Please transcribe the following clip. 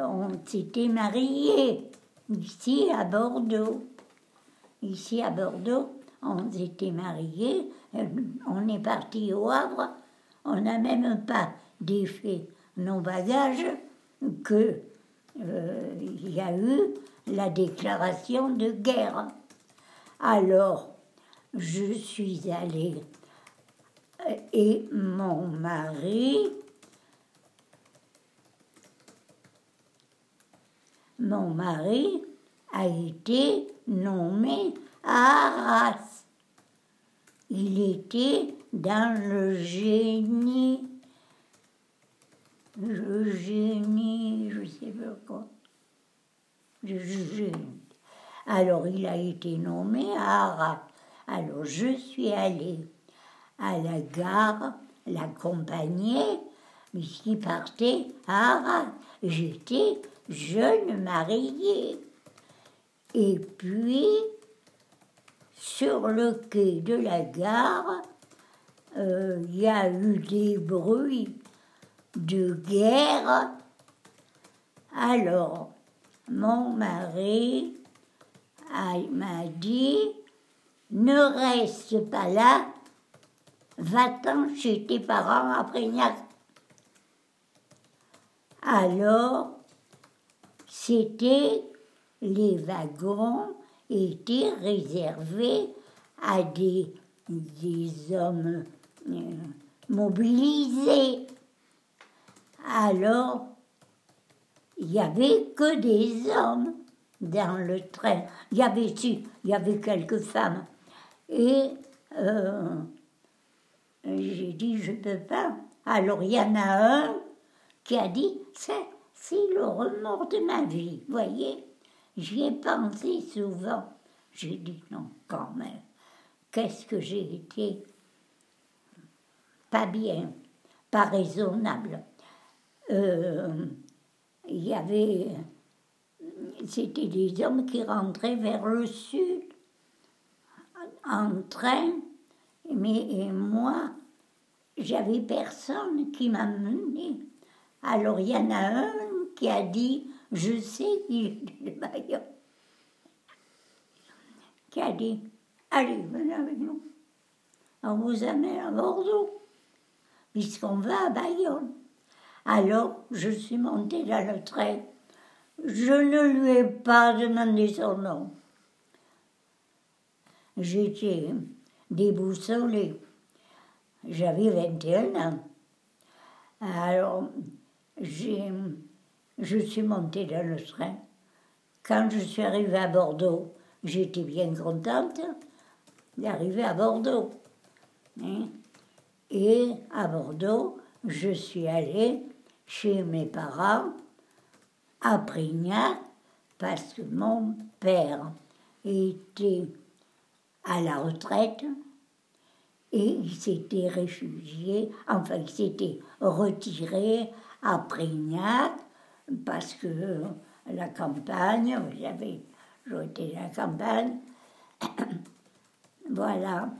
on s'était mariés ici à Bordeaux. Ici à Bordeaux, on s'était mariés. euh, On est parti au Havre. On n'a même pas défait nos bagages que euh, il y a eu la déclaration de guerre. Alors, je suis allée euh, et mon mari, mon mari a été nommé à Arras. Il était dans le génie, le génie, je sais pas quoi, le génie. Alors il a été nommé à Arras. Alors je suis allée à la gare l'accompagner, puisqu'il partait à Arras. J'étais jeune mariée. Et puis, sur le quai de la gare, euh, il y a eu des bruits de guerre. Alors, mon mari m'a dit, ne reste pas là, va-t'en chez tes parents à Prignac. Alors, c'était les wagons étaient réservés à des, hommes euh, mobilisés. Alors, il n'y avait que des hommes dans le train. Il y avait, il y avait quelques femmes. Et euh, j'ai dit, je ne peux pas. Alors, il y en a un qui a dit, c'est, c'est le remords de ma vie, voyez. J'y ai pensé souvent. J'ai dit, non, quand même, qu'est-ce que j'ai été pas bien, pas raisonnable. Euh, Il y avait, c'était des hommes qui rentraient vers le sud en train, mais et moi, j'avais personne qui m'amenait. Alors il y en a un qui a dit, je sais qu'il est de Bayonne, qui a dit, allez, venez avec nous. On vous amène à Bordeaux, puisqu'on va à Bayonne. Alors, je suis montée dans le train. Je ne lui ai pas demandé son nom. J'étais déboussolée. J'avais 21 ans. Alors, je suis montée dans le train. Quand je suis arrivée à Bordeaux, j'étais bien contente d'arriver à Bordeaux. hein. Et à Bordeaux, je suis allée chez mes parents à Prignac parce que mon père était à la retraite et il s'était réfugié, enfin il s'était retiré à parce que la campagne, j'avais, à la campagne, voilà.